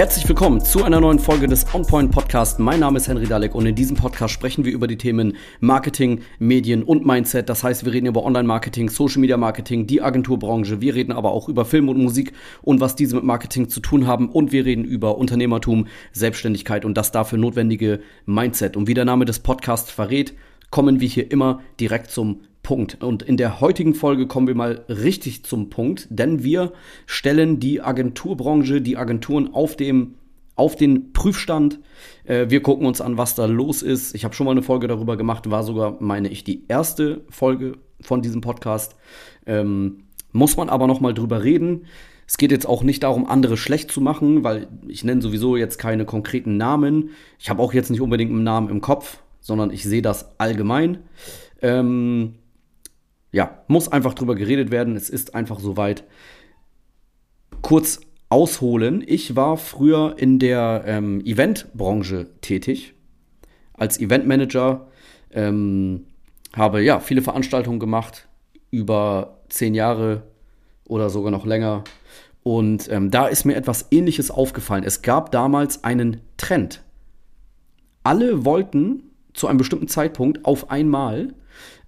Herzlich willkommen zu einer neuen Folge des OnPoint Podcast. Mein Name ist Henry Dalek und in diesem Podcast sprechen wir über die Themen Marketing, Medien und Mindset. Das heißt, wir reden über Online-Marketing, Social Media Marketing, die Agenturbranche. Wir reden aber auch über Film und Musik und was diese mit Marketing zu tun haben. Und wir reden über Unternehmertum, Selbstständigkeit und das dafür notwendige Mindset. Und wie der Name des Podcasts verrät, kommen wir hier immer direkt zum Punkt. Und in der heutigen Folge kommen wir mal richtig zum Punkt, denn wir stellen die Agenturbranche, die Agenturen auf dem auf den Prüfstand. Äh, wir gucken uns an, was da los ist. Ich habe schon mal eine Folge darüber gemacht, war sogar, meine ich, die erste Folge von diesem Podcast. Ähm, muss man aber noch mal drüber reden. Es geht jetzt auch nicht darum, andere schlecht zu machen, weil ich nenne sowieso jetzt keine konkreten Namen. Ich habe auch jetzt nicht unbedingt einen Namen im Kopf, sondern ich sehe das allgemein. Ähm, ja, muss einfach drüber geredet werden. Es ist einfach soweit. Kurz ausholen. Ich war früher in der ähm, Eventbranche tätig. Als Eventmanager ähm, habe ja viele Veranstaltungen gemacht, über zehn Jahre oder sogar noch länger. Und ähm, da ist mir etwas Ähnliches aufgefallen. Es gab damals einen Trend. Alle wollten zu einem bestimmten Zeitpunkt auf einmal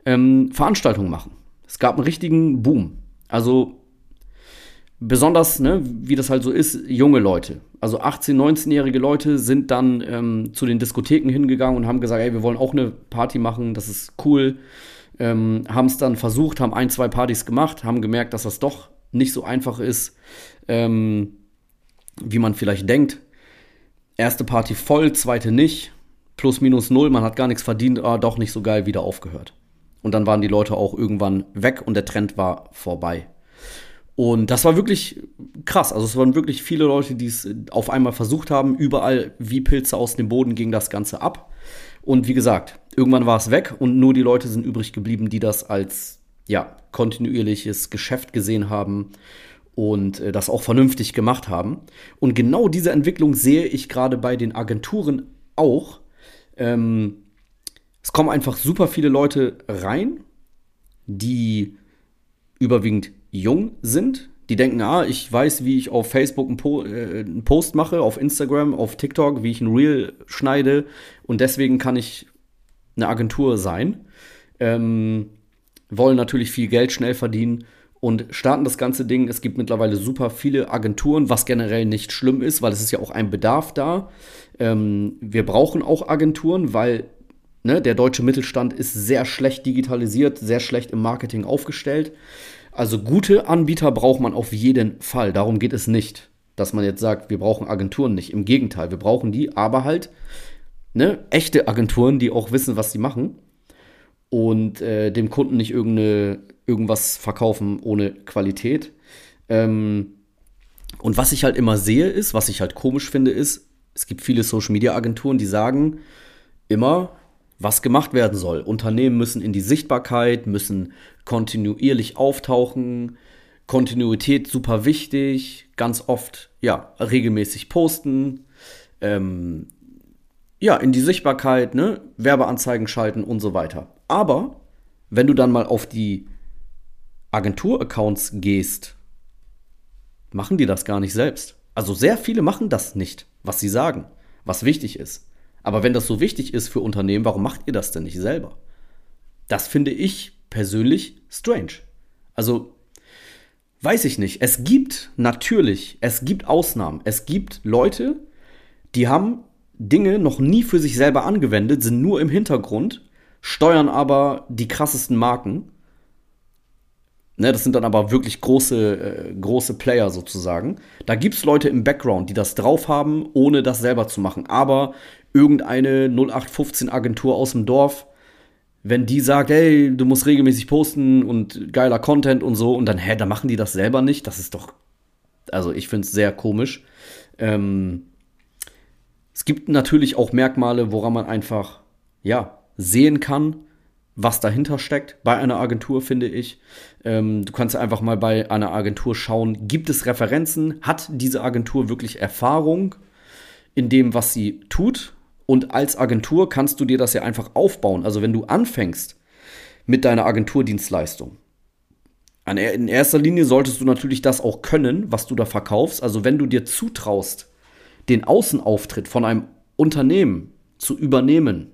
ähm, Veranstaltungen machen. Es gab einen richtigen Boom. Also besonders, ne, wie das halt so ist, junge Leute. Also 18-, 19-jährige Leute sind dann ähm, zu den Diskotheken hingegangen und haben gesagt, ey, wir wollen auch eine Party machen, das ist cool. Ähm, haben es dann versucht, haben ein, zwei Partys gemacht, haben gemerkt, dass das doch nicht so einfach ist, ähm, wie man vielleicht denkt. Erste Party voll, zweite nicht, plus minus null, man hat gar nichts verdient, aber doch nicht so geil, wieder aufgehört. Und dann waren die Leute auch irgendwann weg und der Trend war vorbei. Und das war wirklich krass. Also es waren wirklich viele Leute, die es auf einmal versucht haben. Überall wie Pilze aus dem Boden ging das Ganze ab. Und wie gesagt, irgendwann war es weg und nur die Leute sind übrig geblieben, die das als ja, kontinuierliches Geschäft gesehen haben und äh, das auch vernünftig gemacht haben. Und genau diese Entwicklung sehe ich gerade bei den Agenturen auch. Ähm, es kommen einfach super viele Leute rein, die überwiegend jung sind. Die denken, ah, ich weiß, wie ich auf Facebook einen, po äh, einen Post mache, auf Instagram, auf TikTok, wie ich ein Reel schneide und deswegen kann ich eine Agentur sein. Ähm, wollen natürlich viel Geld schnell verdienen und starten das ganze Ding. Es gibt mittlerweile super viele Agenturen, was generell nicht schlimm ist, weil es ist ja auch ein Bedarf da. Ähm, wir brauchen auch Agenturen, weil Ne, der deutsche Mittelstand ist sehr schlecht digitalisiert, sehr schlecht im Marketing aufgestellt. Also gute Anbieter braucht man auf jeden Fall. Darum geht es nicht, dass man jetzt sagt, wir brauchen Agenturen nicht. Im Gegenteil, wir brauchen die, aber halt ne, echte Agenturen, die auch wissen, was sie machen und äh, dem Kunden nicht irgendeine, irgendwas verkaufen ohne Qualität. Ähm, und was ich halt immer sehe, ist, was ich halt komisch finde, ist, es gibt viele Social Media Agenturen, die sagen immer, was gemacht werden soll. Unternehmen müssen in die Sichtbarkeit, müssen kontinuierlich auftauchen. Kontinuität super wichtig, ganz oft, ja, regelmäßig posten, ähm, ja, in die Sichtbarkeit, ne, Werbeanzeigen schalten und so weiter. Aber wenn du dann mal auf die Agenturaccounts gehst, machen die das gar nicht selbst. Also sehr viele machen das nicht, was sie sagen, was wichtig ist. Aber wenn das so wichtig ist für Unternehmen, warum macht ihr das denn nicht selber? Das finde ich persönlich strange. Also, weiß ich nicht. Es gibt natürlich, es gibt Ausnahmen. Es gibt Leute, die haben Dinge noch nie für sich selber angewendet, sind nur im Hintergrund, steuern aber die krassesten Marken. Ne, das sind dann aber wirklich große, äh, große Player sozusagen. Da gibt es Leute im Background, die das drauf haben, ohne das selber zu machen. Aber irgendeine 0815 Agentur aus dem Dorf, wenn die sagt, hey, du musst regelmäßig posten und geiler Content und so, und dann, hä, da machen die das selber nicht, das ist doch, also ich finde es sehr komisch. Ähm, es gibt natürlich auch Merkmale, woran man einfach, ja, sehen kann, was dahinter steckt bei einer Agentur, finde ich. Ähm, du kannst einfach mal bei einer Agentur schauen, gibt es Referenzen? Hat diese Agentur wirklich Erfahrung in dem, was sie tut? Und als Agentur kannst du dir das ja einfach aufbauen. Also wenn du anfängst mit deiner Agenturdienstleistung, in erster Linie solltest du natürlich das auch können, was du da verkaufst. Also wenn du dir zutraust, den Außenauftritt von einem Unternehmen zu übernehmen,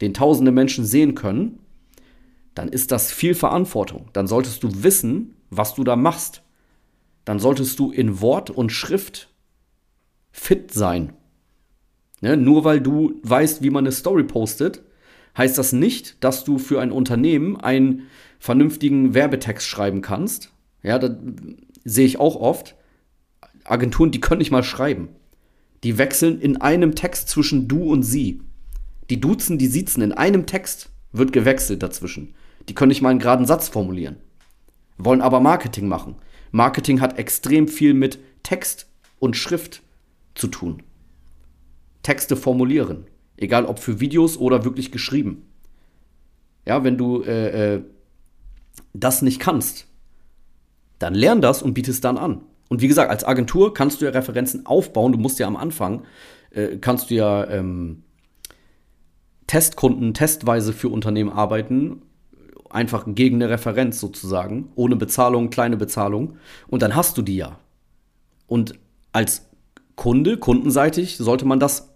den tausende Menschen sehen können, dann ist das viel Verantwortung. Dann solltest du wissen, was du da machst. Dann solltest du in Wort und Schrift fit sein. Ne? Nur weil du weißt, wie man eine Story postet, heißt das nicht, dass du für ein Unternehmen einen vernünftigen Werbetext schreiben kannst. Ja, das sehe ich auch oft. Agenturen, die können nicht mal schreiben. Die wechseln in einem Text zwischen du und sie. Die duzen, die siezen. In einem Text wird gewechselt dazwischen. Die können nicht mal einen geraden Satz formulieren. Wollen aber Marketing machen. Marketing hat extrem viel mit Text und Schrift zu tun. Texte formulieren. Egal ob für Videos oder wirklich geschrieben. Ja, wenn du äh, äh, das nicht kannst, dann lern das und biete es dann an. Und wie gesagt, als Agentur kannst du ja Referenzen aufbauen. Du musst ja am Anfang, äh, kannst du ja ähm, Testkunden testweise für Unternehmen arbeiten. Einfach gegen eine Referenz sozusagen. Ohne Bezahlung, kleine Bezahlung. Und dann hast du die ja. Und als Kunde, kundenseitig, sollte man das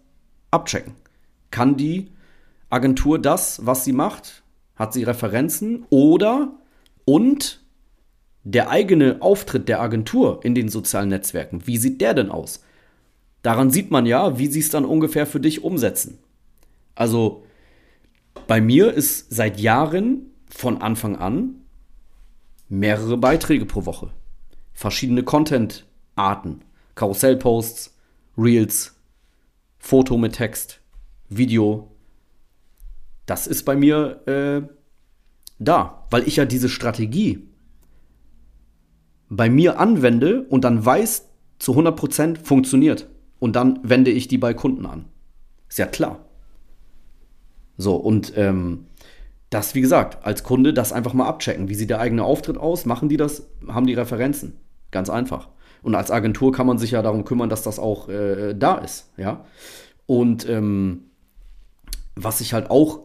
abchecken. Kann die Agentur das, was sie macht? Hat sie Referenzen? Oder und der eigene Auftritt der Agentur in den sozialen Netzwerken, wie sieht der denn aus? Daran sieht man ja, wie sie es dann ungefähr für dich umsetzen. Also bei mir ist seit Jahren von Anfang an mehrere Beiträge pro Woche. Verschiedene Content-Arten. Karussellposts, Reels, Foto mit Text, Video. Das ist bei mir äh, da, weil ich ja diese Strategie bei mir anwende und dann weiß, zu 100% funktioniert. Und dann wende ich die bei Kunden an. Ist ja klar. So, und ähm, das, wie gesagt, als Kunde das einfach mal abchecken. Wie sieht der eigene Auftritt aus? Machen die das? Haben die Referenzen? Ganz einfach. Und als Agentur kann man sich ja darum kümmern, dass das auch äh, da ist. Ja. Und ähm, was ich halt auch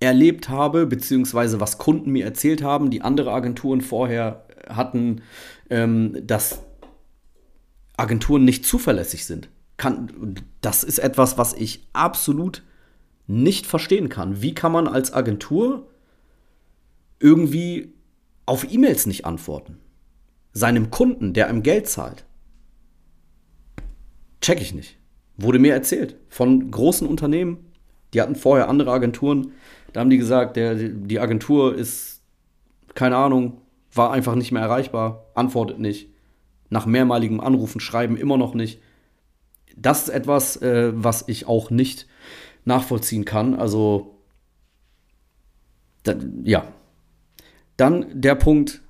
erlebt habe, beziehungsweise was Kunden mir erzählt haben, die andere Agenturen vorher hatten, ähm, dass Agenturen nicht zuverlässig sind. Kann, das ist etwas, was ich absolut nicht verstehen kann. Wie kann man als Agentur irgendwie auf E-Mails nicht antworten? Seinem Kunden, der einem Geld zahlt. Check ich nicht. Wurde mir erzählt von großen Unternehmen. Die hatten vorher andere Agenturen. Da haben die gesagt, der, die Agentur ist, keine Ahnung, war einfach nicht mehr erreichbar, antwortet nicht. Nach mehrmaligem Anrufen, Schreiben immer noch nicht. Das ist etwas, äh, was ich auch nicht nachvollziehen kann. Also, da, ja. Dann der Punkt,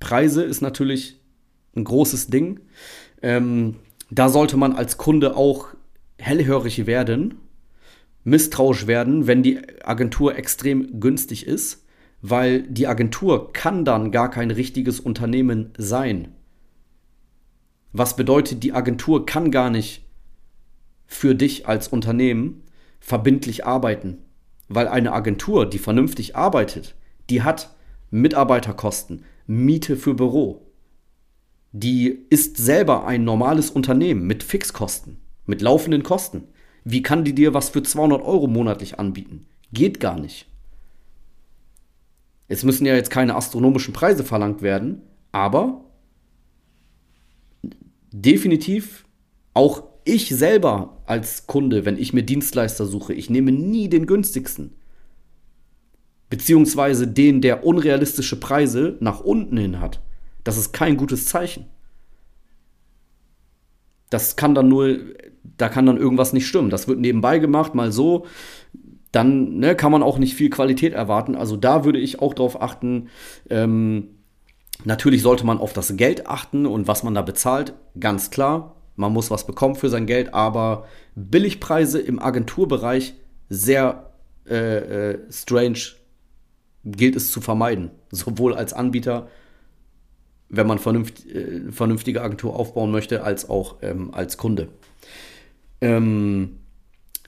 Preise ist natürlich ein großes Ding. Ähm, da sollte man als Kunde auch hellhörig werden, misstrauisch werden, wenn die Agentur extrem günstig ist weil die Agentur kann dann gar kein richtiges Unternehmen sein. Was bedeutet, die Agentur kann gar nicht für dich als Unternehmen verbindlich arbeiten, weil eine Agentur, die vernünftig arbeitet, die hat Mitarbeiterkosten, Miete für Büro. Die ist selber ein normales Unternehmen mit Fixkosten, mit laufenden Kosten. Wie kann die dir was für 200 Euro monatlich anbieten? Geht gar nicht. Es müssen ja jetzt keine astronomischen Preise verlangt werden, aber definitiv auch ich selber als Kunde, wenn ich mir Dienstleister suche, ich nehme nie den günstigsten. Beziehungsweise den, der unrealistische Preise nach unten hin hat. Das ist kein gutes Zeichen. Das kann dann nur, da kann dann irgendwas nicht stimmen. Das wird nebenbei gemacht, mal so dann ne, kann man auch nicht viel Qualität erwarten. Also da würde ich auch drauf achten. Ähm, natürlich sollte man auf das Geld achten und was man da bezahlt, ganz klar. Man muss was bekommen für sein Geld, aber Billigpreise im Agenturbereich sehr äh, äh, strange gilt es zu vermeiden. Sowohl als Anbieter, wenn man vernünft, äh, vernünftige Agentur aufbauen möchte, als auch ähm, als Kunde. Ähm,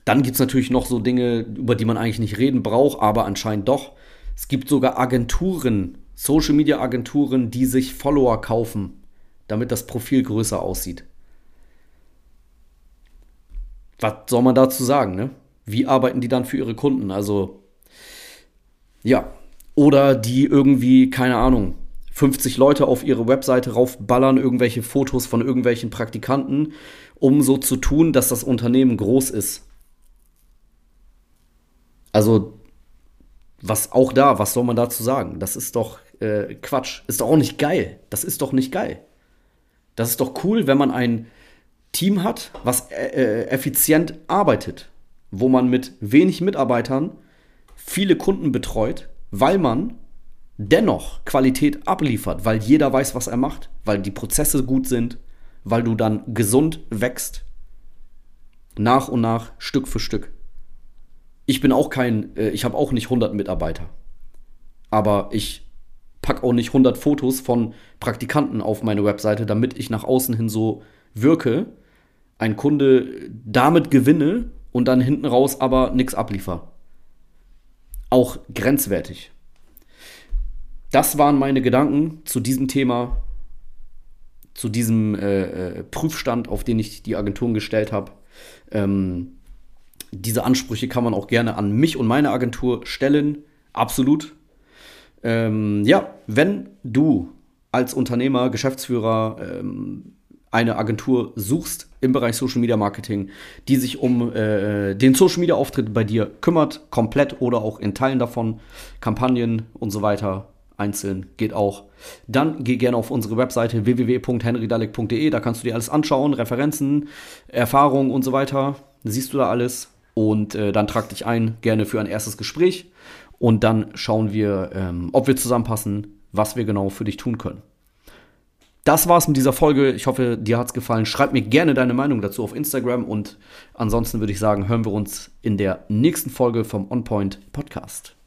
dann gibt es natürlich noch so Dinge, über die man eigentlich nicht reden braucht, aber anscheinend doch. Es gibt sogar Agenturen, Social Media Agenturen, die sich Follower kaufen, damit das Profil größer aussieht. Was soll man dazu sagen, ne? Wie arbeiten die dann für ihre Kunden? Also, ja. Oder die irgendwie, keine Ahnung, 50 Leute auf ihre Webseite raufballern, irgendwelche Fotos von irgendwelchen Praktikanten, um so zu tun, dass das Unternehmen groß ist. Also, was auch da, was soll man dazu sagen? Das ist doch äh, Quatsch. Ist doch auch nicht geil. Das ist doch nicht geil. Das ist doch cool, wenn man ein Team hat, was äh, äh effizient arbeitet, wo man mit wenig Mitarbeitern viele Kunden betreut, weil man dennoch Qualität abliefert, weil jeder weiß, was er macht, weil die Prozesse gut sind, weil du dann gesund wächst, nach und nach, Stück für Stück. Ich bin auch kein, äh, ich habe auch nicht 100 Mitarbeiter, aber ich packe auch nicht 100 Fotos von Praktikanten auf meine Webseite, damit ich nach außen hin so wirke, ein Kunde damit gewinne und dann hinten raus aber nichts abliefer. Auch grenzwertig. Das waren meine Gedanken zu diesem Thema, zu diesem äh, äh, Prüfstand, auf den ich die Agenturen gestellt habe. Ähm, diese Ansprüche kann man auch gerne an mich und meine Agentur stellen. Absolut. Ähm, ja, wenn du als Unternehmer, Geschäftsführer ähm, eine Agentur suchst im Bereich Social Media Marketing, die sich um äh, den Social Media Auftritt bei dir kümmert, komplett oder auch in Teilen davon, Kampagnen und so weiter, einzeln geht auch. Dann geh gerne auf unsere Webseite www.henrydalek.de, da kannst du dir alles anschauen, Referenzen, Erfahrungen und so weiter. Siehst du da alles und äh, dann trag dich ein, gerne für ein erstes Gespräch und dann schauen wir, ähm, ob wir zusammenpassen, was wir genau für dich tun können. Das war's mit dieser Folge. Ich hoffe, dir hat's gefallen. Schreib mir gerne deine Meinung dazu auf Instagram und ansonsten würde ich sagen, hören wir uns in der nächsten Folge vom OnPoint Podcast.